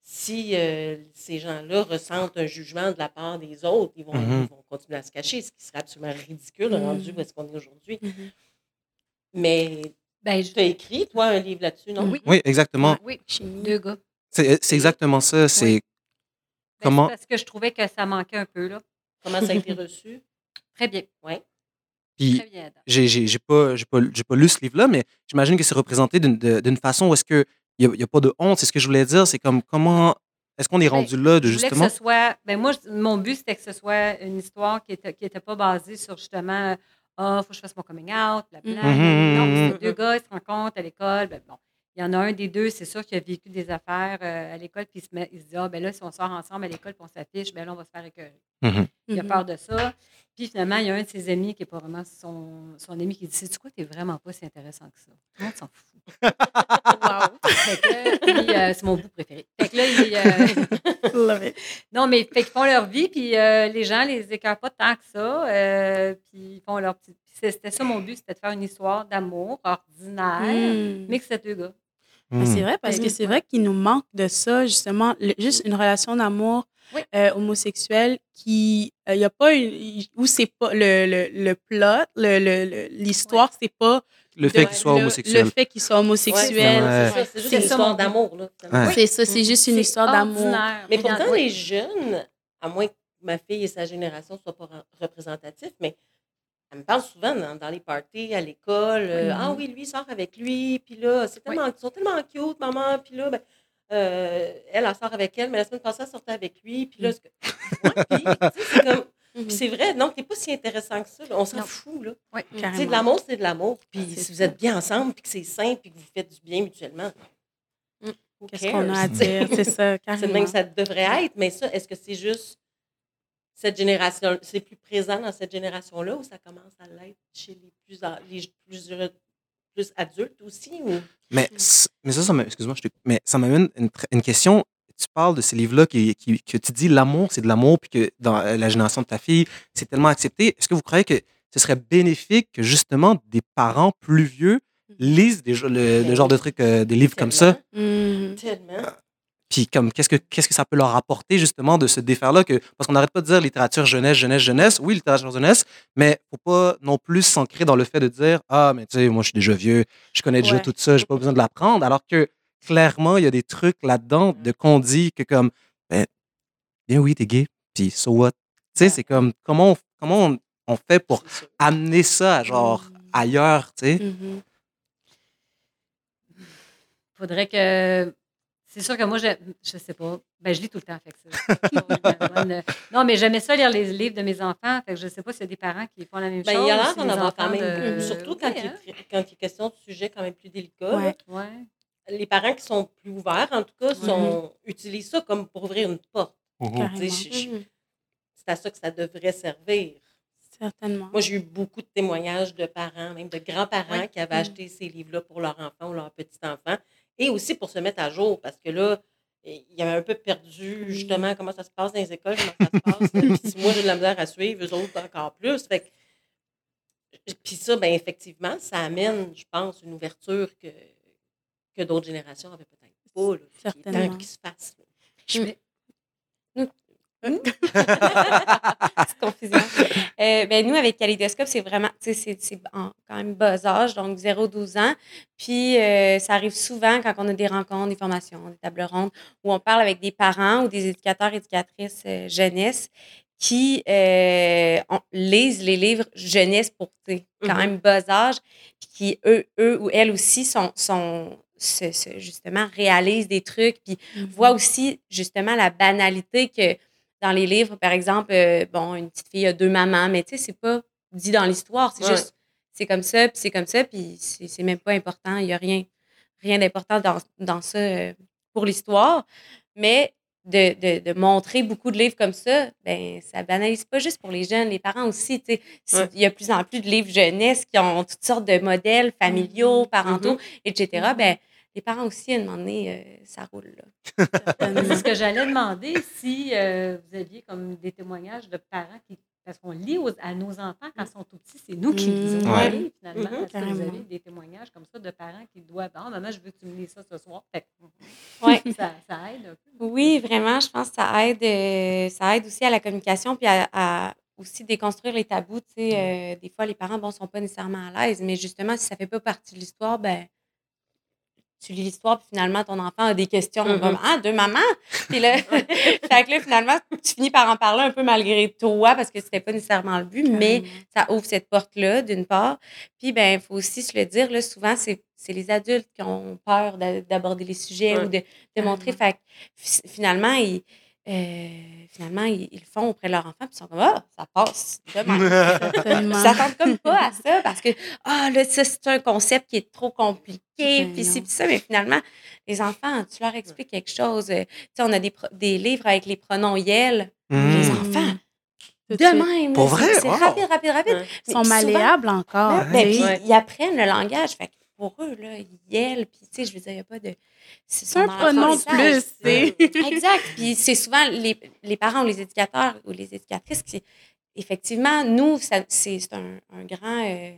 Si euh, ces gens-là ressentent un jugement de la part des autres, ils vont, ils vont continuer à se cacher, ce qui serait absolument ridicule rendu où est-ce qu'on est aujourd'hui. Mais Ben, tu as écrit, toi, un livre là-dessus, non? Oui. Oui, exactement. Oui, Chimie. deux gars. C'est c'est exactement ça. C'est Ben, comment. c'est parce que je trouvais que ça manquait un peu, là. Comment ça a été reçu? Très bien. Puis Très bien. Adam. j'ai j'ai j'ai pas, j'ai pas, j'ai pas lu ce livre-là, mais j'imagine que c'est représenté d'une façon où est-ce que il n'y a, pas de honte. C'est ce que je voulais dire. C'est comme comment est-ce qu'on est Ben, rendu là de justement. que ce soit. Ben moi, mon but, c'était que ce soit une histoire qui n'était qui était pas basée sur justement Ah, faut que je fasse mon coming out, blablabla. Non, Mhm. c'est deux gars, ils se rencontrent à l'école. Ben, bon. Il y en a un des deux, c'est sûr, qui a vécu des affaires euh, à l'école, puis il se, met, il se dit Ah, ben là, si on sort ensemble à l'école, puis on s'affiche, ben là, on va se faire écœurer. Mhm. Il a Mhm. peur de ça. Puis finalement, il y a un de ses amis qui n'est pas vraiment son, son ami qui dit Sais-tu quoi, t'es vraiment pas si intéressant que ça. Tout le monde s'en fout. <laughs> Wow. Euh, c'est mon bout préféré. Fait que là, il, euh, <laughs> Love it. non, mais fait qu'ils font leur vie, puis euh, les gens les écœurent pas tant que ça. euh, puis ils font leur petit. C'était ça mon but, c'était de faire une histoire d'amour ordinaire, Mm. mais que c'est deux gars. Mais C'est Mhm. vrai, parce que c'est vrai qu'il nous manque de ça, justement, le- juste une relation d'amour Oui. euh, homosexuelle qui, il y a pas une, où c'est pas le, le, le plot, le- le- le- l'histoire, c'est pas Le fait qu'il soit le- homosexuel. Le fait qu'il soit homosexuel. Ouais. c'est ça, c'est juste C'est une ça, histoire d'amour. Là. Ouais. C'est ça, c'est juste une histoire d'amour. Mais pourtant, oui. les jeunes, à moins que ma fille et sa génération ne soient pas re- représentatifs, mais elle me parle souvent dans, dans les parties, à l'école. euh. Ah oui, lui, il sort avec lui, puis là, c'est tellement, ils sont tellement cute, maman, puis là, ben, euh, elle, elle sort avec elle, mais la semaine passée, elle sortait avec lui, puis là, c'est sais, c'est comme. <laughs> Mhm. Puis c'est vrai, non, t'es pas si intéressant que ça. là. On s'en fout, là. Oui, de l'amour, c'est de l'amour. Puis Ah, si vous êtes bien ensemble, puis que c'est sain, puis que vous faites du bien mutuellement. Mm. Qu'est-ce qu'on a à dire? C'est ça, <laughs> C'est même que ça devrait être, mais ça, est-ce que c'est juste cette génération, c'est plus présent dans cette génération-là ou ça commence à l'être chez les plus, les plus, plus adultes aussi? Ou... Mais, c- mais ça, ça excuse-moi, mais ça m'amène une, une question. Tu parles de ces livres-là qui, qui- que tu dis l'amour, c'est de l'amour, puis que dans euh, la génération de ta fille, c'est tellement accepté. Est-ce que vous croyez que ce serait bénéfique que justement des parents plus vieux lisent des, jo- le, le genre de trucs, euh, des livres comme ça? Tellement. Puis comme qu'est-ce que qu'est-ce que ça peut leur apporter justement de se défaire là que parce qu'on n'arrête pas de dire littérature jeunesse jeunesse jeunesse oui littérature jeunesse mais faut pas non plus s'ancrer dans le fait de dire ah mais tu sais moi je suis déjà vieux je connais déjà Ouais. tout ça j'ai pas besoin de l'apprendre alors que clairement il y a des trucs là-dedans de qu'on dit que comme ben bien oui t'es gay puis so what tu sais c'est comme comment on, comment on, on fait pour amener ça genre Mm. ailleurs tu sais? Mhm. faudrait que. C'est sûr que moi, je, je sais pas. Ben, je lis tout le temps. Fait que bonne- non, mais j'aimais ça lire les livres de mes enfants. Fait que je sais pas s'il y a des parents qui font la même Ben, chose. il y a l'air d'en avoir quand même de- surtout quand, Oui, il, hein? est- quand il est question de sujets quand même plus délicats. Ouais. là. Ouais. Les parents qui sont plus ouverts, en tout cas, sont, utilisent ça comme pour ouvrir une porte. C'est à ça que ça devrait servir. Certainement. Moi, j'ai eu beaucoup de témoignages de parents, même de grands-parents Oui. qui avaient Mm. acheté ces livres-là pour leur enfant ou leur petit-enfant. Et aussi pour se mettre à jour, parce que là, il y avait un peu perdu justement comment ça se passe dans les écoles, comment ça se passe. <laughs> Puis si moi, j'ai de la misère à suivre, eux autres encore plus. Fait que- puis ça, ben effectivement, ça amène, je pense, une ouverture que, que d'autres générations avaient peut-être pas. Là, Puis il est temps Certainement. qu'il se fasse. là. Je <laughs> mets- Petite confusion. Euh, ben, nous, avec Kaléidoscope, c'est vraiment, tu sais, c'est c'est quand même bas âge, donc 0-12 ans. Puis, euh, ça arrive souvent quand on a des rencontres, des formations, des tables rondes, où on parle avec des parents ou des éducateurs, éducatrices euh, jeunesse qui on- lisent les livres jeunesse pour, tu sais, quand Mhm. même bas âge, puis qui, eux, eux ou elles aussi, sont, sont se- se- justement, réalisent des trucs, puis Mhm. voit aussi justement la banalité que dans les livres, par exemple, euh, bon, une petite fille a deux mamans, mais tu sais, c'est pas dit dans l'histoire, c'est Ouais. juste, c'est comme ça, puis c'est comme ça, puis c'est même pas important, il y a rien, rien d'important dans, dans ça euh, pour l'histoire. Mais de, de, de montrer beaucoup de livres comme ça, ben ça banalise pas juste pour les jeunes, les parents aussi. Ouais. Il y a de plus en plus de livres jeunesse qui ont toutes sortes de modèles familiaux, parentaux, etc. Mhm. Ben, les parents aussi, à un moment donné, euh, ça roule. Là. <laughs> C'est ce que j'allais demander si euh, vous aviez comme des témoignages de parents qui. Parce qu'on lit aux- à nos enfants quand ils sont tout petits, c'est nous qui Mm. lisons Ouais. les finalement. Mhm. Est-ce que vous avez des témoignages comme ça de parents qui doivent Ah, maman, je veux que tu me lises ça ce soir? Fait que, Ouais. <laughs> ça, ça aide un peu. Oui, vraiment, je pense que ça aide, euh, ça aide aussi à la communication puis à, à aussi déconstruire les tabous. Tu sais, euh, des fois, les parents bon, sont pas nécessairement à l'aise, mais justement, si ça fait pas partie de l'histoire, ben tu lis l'histoire, puis finalement, ton enfant a des questions. Mhm. comme, ah, de maman? <laughs> Puis là, <laughs> fait que là, finalement, tu finis par en parler un peu malgré toi, parce que c'était pas nécessairement le but, mais ça ouvre cette porte-là, d'une part. Puis, ben, il faut aussi se le dire, là, souvent, c'est les adultes qui ont peur d'a- d'aborder les sujets ou de, de montrer. Fait que, fi- finalement, ils, euh, finalement, ils, ils le font auprès de leur enfant, puis ils sont comme, ah, ça passe. <laughs> Ils s'attendent comme pas à ça parce que, ah, là, ça, c'est un concept qui est trop compliqué, Ben puis puis ça. Mais finalement, les enfants, tu leur expliques quelque chose. euh, Tu sais, on a des, des livres avec les pronoms yel. Les Mm. enfants, de même. Pour c'est- vrai? C'est Wow. rapide, rapide, rapide. Ils sont souvent- malléables encore. Ben, puis ils apprennent le langage. Fait que pour eux, là, yel, puis tu sais, je veux dire, il n'y a pas de. C'est un pronom de plus, sais. <laughs> Exact. Puis c'est souvent les, les parents ou les éducateurs ou les éducatrices qui. Effectivement, nous, c'est c'est un, un grand. euh,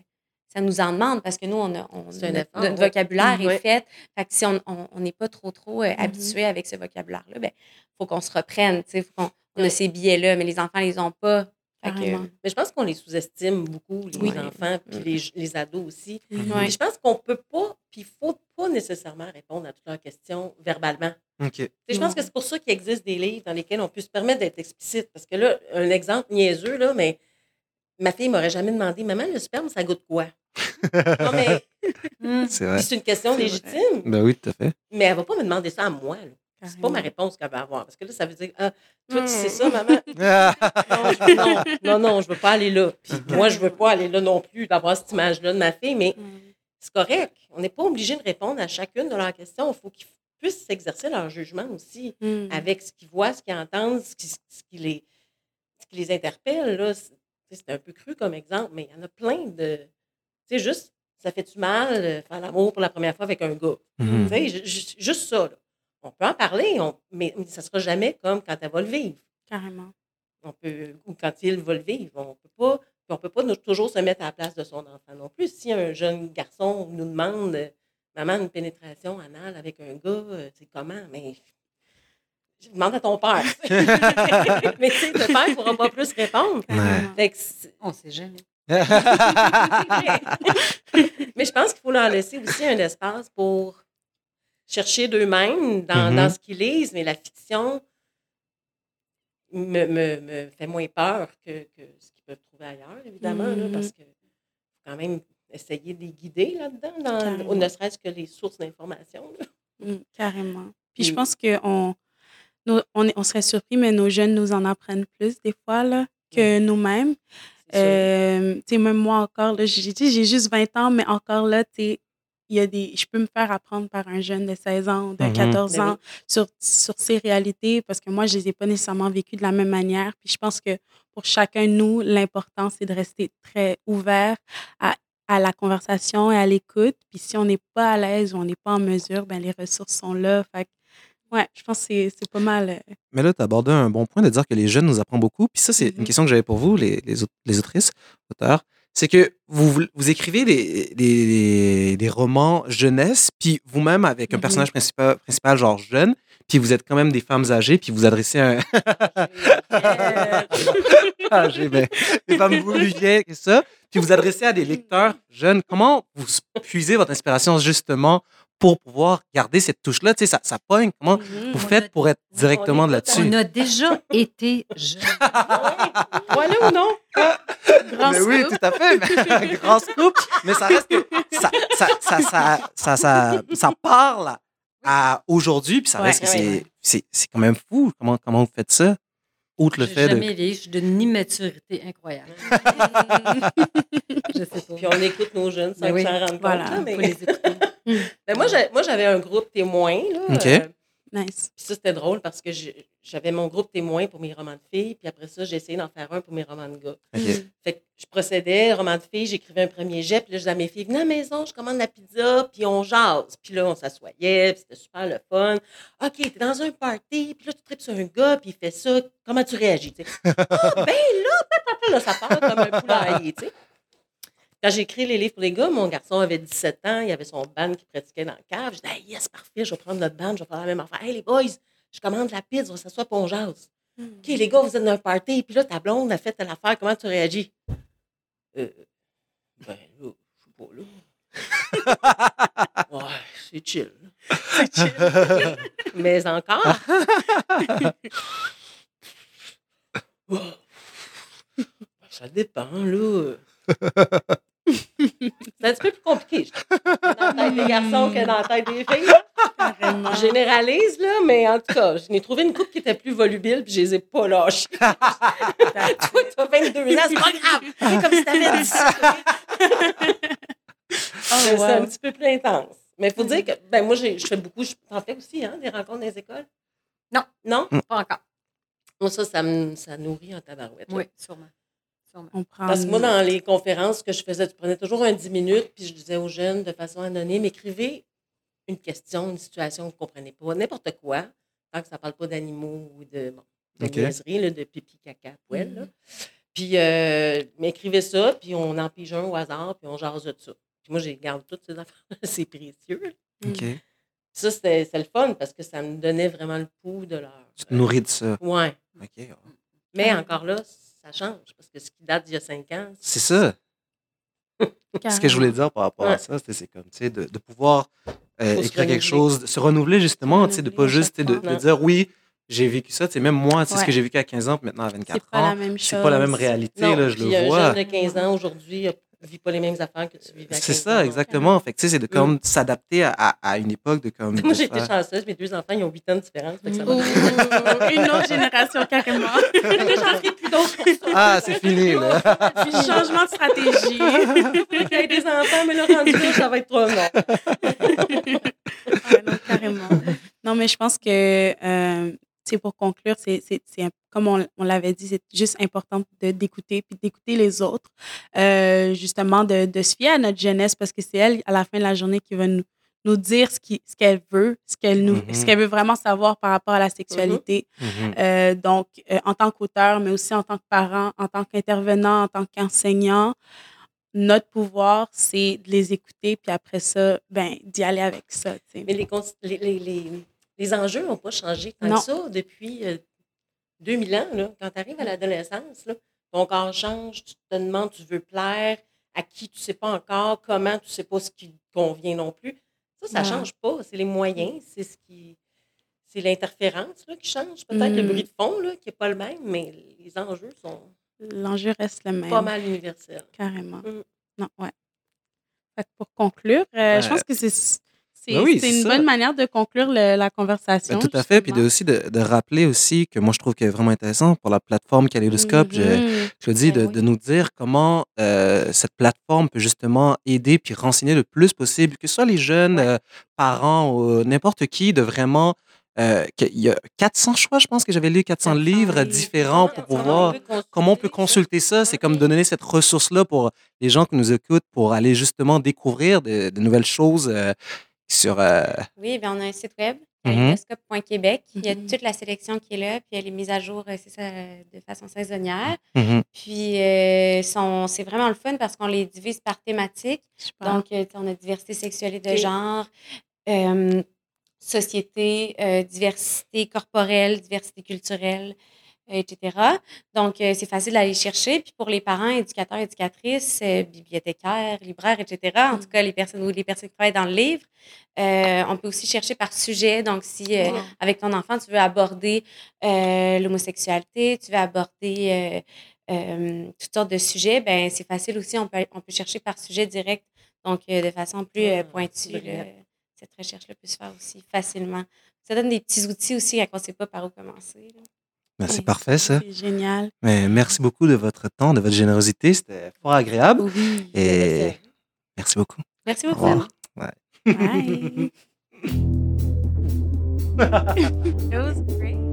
ça nous en demande parce que nous, on a, on, C'est notre, effort, notre ouais. vocabulaire Ouais. est fait. Fait que si on on- on n'est pas trop, trop Mm-hmm. euh, habitué avec ce vocabulaire-là, ben faut qu'on se reprenne. tu sais, Faut qu'on on a ces billets-là, mais les enfants les ont pas. Que. Mais je pense qu'on les sous-estime beaucoup, les Oui. enfants, puis les, les ados aussi. Mhm. Mais je pense qu'on peut pas, puis il faut pas nécessairement répondre à toutes leurs questions verbalement. Je pense que c'est pour ça qu'il existe des livres dans lesquels on peut se permettre d'être explicite. Parce que là, un exemple niaiseux, là, mais ma fille m'aurait jamais demandé Maman, le sperme, ça goûte quoi? non, mais <laughs> C'est vrai. c'est une question légitime, Ben oui, tout à fait. mais elle va pas me demander ça à moi. là. C'est pas ma réponse qu'elle va avoir. Parce que là, ça veut dire Ah, toi, tu sais ça, maman? <laughs> Non, non, non, je veux pas aller là. Puis moi, je veux pas aller là non plus, d'avoir cette image-là de ma fille, mais Mm. c'est correct. On n'est pas obligé de répondre à chacune de leurs questions. Il faut qu'ils puissent s'exercer leur jugement aussi Mm. avec ce qu'ils voient, ce qu'ils entendent, ce qui, ce qui les, ce qui les interpelle. là. C'est un peu cru comme exemple, mais il y en a plein de. Tu sais, juste, ça fait-tu mal euh, faire l'amour pour la première fois avec un gars? Tu sais, ju- ju- juste ça. là. On peut en parler, on- mais, mais ça ne sera jamais comme quand elle va le vivre. Carrément. On peut, ou quand il va le vivre. On peut pas. puis On peut pas nous- toujours se mettre à la place de son enfant non plus. Si un jeune garçon nous demande Maman, une pénétration anale avec un gars, euh, c'est comment? Mais je demande à ton père. <laughs> mais tu sais, le père ne pourra pas plus répondre. Fait que On ne sait jamais. <laughs> mais je pense qu'il faut leur laisser aussi un espace pour chercher d'eux-mêmes dans, Mhm. dans ce qu'ils lisent, mais la fiction me, me, me fait moins peur que, que ce qu'ils peuvent trouver ailleurs, évidemment, là, Mhm. parce que faut quand même essayer de les guider là-dedans, ne serait-ce que les sources d'information. là. Mm, carrément. Puis je Mm. pense qu'on on, on serait surpris, mais nos jeunes nous en apprennent plus des fois là, que nous-mêmes. Euh, même moi encore, là, j'ai juste 20 ans, mais encore là, tu il y a des, je peux me faire apprendre par un jeune de 16 ans, de Mhm. 14 Ben oui. ans sur, sur ces réalités parce que moi, je les ai pas nécessairement vécues de la même manière. Puis je pense que pour chacun de nous, l'important, c'est de rester très ouvert à, à la conversation et à l'écoute. Puis si on n'est pas à l'aise ou on n'est pas en mesure, ben les ressources sont là. Fait que, ouais, je pense que c'est- c'est pas mal. euh, Mais là, tu as abordé un bon point de dire que les jeunes nous apprennent beaucoup. Puis ça, c'est une Mhm. question que j'avais pour vous, les, les, aut- les autrices, auteurs. C'est que vous, vous- écrivez des, des, des romans jeunesse, puis vous-même avec un Mhm. personnage principal, principal, genre jeune, puis vous êtes quand même des femmes âgées, puis vous adressez un. âgées, <laughs> ben, des femmes vieilles, et ça. Puis vous adressez à des lecteurs jeunes. Comment vous puisez votre inspiration justement pour pouvoir garder cette touche-là? Tu sais, ça, ça pogne. Comment mhm. vous faites pour être directement là-dessus? On a déjà <laughs> été jeunes. Voilà ou non? Grand Mais oui, tout à fait. mais- <laughs> Grand scoop. Mais ça reste que ça, ça, ça, ça, ça, ça, ça parle à aujourd'hui, puis ça Ouais, reste que ouais, c'est, ouais. c'est, c'est quand même fou. Comment, comment vous faites ça? Outre le fait de. Je suis d'une immaturité incroyable. <laughs> Je sais pas. Puis on écoute nos jeunes sans oui. qu'ils s'en rendent Voilà. compte. là, mais- Faut les écouter. <laughs> Ben, moi, j'avais un groupe témoin. Là, OK. euh, Nice. Puis ça, c'était drôle parce que j'avais mon groupe témoin pour mes romans de filles, puis après ça, j'ai essayé d'en faire un pour mes romans de gars. OK. Fait que je procédais, roman de filles, j'écrivais un premier jet, puis là, je disais à mes filles, venez à la maison, je commande la pizza, puis on jase. Puis là, on s'assoyait, puis c'était super le fun. OK, t'es dans un party, puis là, tu tripes sur un gars, puis il fait ça, comment tu réagis? tu sais? <laughs> ah, ben là, papa, là, ça part comme un poulailler, tu sais. Quand j'ai écrit les livres pour les gars, mon garçon avait 17 ans, il avait son band qui pratiquait dans le cave. Disais, hey, yes, parfait, je vais prendre notre band, je vais faire la même affaire. Hey, les boys, je commande la pizza, on s'assoit pour on jase. OK, les gars, vous êtes dans un party, puis là, ta blonde a fait telle affaire, comment tu réagis? Euh, ben là, je sais pas, là. <laughs> ouais, c'est chill. <laughs> Mais encore? <laughs> Ben, ça dépend, là. C'est un petit peu plus compliqué, je trouve, dans la tête des garçons que dans la tête des filles. là. Carrément. Je généralise, là, mais en tout cas, je n'ai trouvé une coupe qui était plus volubile, puis je les ai pas lâchées. <laughs> Toi, t'as 22 ans, c'est pas grave. C'est comme si t'avais 17 Oh, C'est un petit peu plus intense. Mais il faut dire que, ben moi, j'ai- je fais beaucoup, je t'en fais aussi, hein, des rencontres dans les écoles? Non. Non? Pas encore. Moi, ça, ça, me, ça nourrit en tabarouette. Oui, sûrement. On prend Parce que moi, dans les conférences que je faisais, tu prenais toujours un 10 minutes, puis je disais aux jeunes de façon anonyme, écrivez une question, une situation que vous ne comprenez pas, n'importe quoi, tant que ça ne parle pas d'animaux ou de, bon, de OK. niaiseries, là, de pipi, caca, poêle. là. Puis, euh, m'écrivez ça, puis on en pige un au hasard, puis on jase de ça. Puis moi, je garde toutes ces affaires <laughs> c'est précieux. là. OK. Ça, c'était le fun, parce que ça me donnait vraiment le pouls de leur... Tu te nourris de ça. Ouais. OK. Mais encore là, ça change, parce que ce qui date d'il y a cinq ans, C'est ça. <laughs> Ce que je voulais dire par rapport à Ouais. ça, c'est comme, tu sais, de, de pouvoir euh, écrire quelque chose, de se renouveler justement, tu sais, de pas juste, de, de dire oui, j'ai vécu ça, tu sais, même moi, tu sais, ce que Ouais. j'ai vécu à 15 ans, puis maintenant à C'est 24 pas la ans, même chose. c'est pas la même réalité, Non, là, je le un vois. jeune de 15 ans aujourd'hui ne vit pas les mêmes affaires que tu vivais à 15 C'est ans. ça, exactement. Fait que, tu sais, c'est de comme Mm. s'adapter à, à- à une époque de comme. Moi, j'ai été chanceuse. Mes deux enfants, ils ont 8 ans de différence. Fait que ça Ouh, va. une autre génération, carrément. <laughs> J'en ferai plus d'autres pour ça. Ah, c'est fini, là. <laughs> Puis changement de stratégie. A des enfants, mais le rendu là, ça va être trop long. Ouais, non, carrément. Non, mais je pense que, euh, sais, pour conclure, c'est, c'est, c'est un- comme on, on l'avait dit, c'est juste important de, d'écouter, puis d'écouter les autres. Euh, justement, de, de se fier à notre jeunesse, parce que c'est elle, à la fin de la journée, qui va nous, nous dire ce, qui, ce qu'elle veut, ce qu'elle, nous, ce qu'elle veut vraiment savoir par rapport à la sexualité. Mhm. Euh, donc, euh, en tant qu'auteur, mais aussi en tant que parent, en tant qu'intervenant, en tant qu'enseignant, notre pouvoir, c'est de les écouter, puis après ça, ben, d'y aller avec ça. Mais les, cons- les, les, les, les enjeux n'ont pas changé tant Non. que ça depuis euh, 2000 ans. Là. Quand tu arrives à l'adolescence, là, ton corps change, tu te demandes, tu veux plaire, à qui tu ne sais pas encore, comment tu ne sais pas ce qui te convient non plus. Ça, ça ne change pas. C'est les moyens, c'est ce qui. C'est l'interférence là, qui change. Peut-être le Mm. bruit de fond là, qui n'est pas le même, mais les enjeux sont L'enjeu reste le même. pas mal universels. Carrément. Mm. Non, ouais. Fait que pour conclure, euh, je pense que c'est, c'est, Ben oui, c'est une ça. bonne manière de conclure le- la Ben, conversation. tout à fait. Puis de, aussi de, de rappeler aussi que moi, je trouve que est vraiment intéressant pour la plateforme Kaleidoscope. je- Mhm. Claudie, de, Ben oui. de nous dire comment euh, cette plateforme peut justement aider puis renseigner le plus possible, que ce soit les jeunes, euh, parents ou n'importe qui, de vraiment. euh, il y a 400 choix, je pense que j'avais lu 400 400 livres différents pour pouvoir. Comment on peut consulter ça? C'est comme donner cette ressource-là pour les gens qui nous écoutent pour aller justement découvrir de, de nouvelles choses euh, sur. euh, Oui, bien, on a un site web, kaleidoscope.québec. Il y a Mhm. toute la sélection qui est là, puis elle est mise à jour, euh, c'est ça, euh, de façon saisonnière. mhm. Puis euh, sont- c'est vraiment le fun parce qu'on les divise par thématique. Super. Donc, on a diversité sexuelle et de genre, euh, société, euh, diversité corporelle, diversité culturelle, euh, etc. Donc, euh, c'est facile d'aller chercher. Puis pour les parents, éducateurs, éducatrices, euh, bibliothécaires, libraires, etc., en tout cas, les personnes ou les personnes qui travaillent dans le livre, euh, on peut aussi chercher par sujet. Donc, si Wow. avec ton enfant, tu veux aborder l'homosexualité, tu veux aborder toutes sortes de sujets, ben c'est facile aussi. On peut, on peut chercher par sujet direct, donc de façon plus Ah, pointue. là. cette recherche-là peut se faire aussi facilement. Ça donne des petits outils aussi quand on ne sait pas par où commencer. là. Ben, c'est parfait, ça. C'est génial. Mais merci beaucoup de votre temps, de votre générosité. C'était fort agréable. Oui. Et merci beaucoup. Merci Au beaucoup. Bye. <laughs> It was great.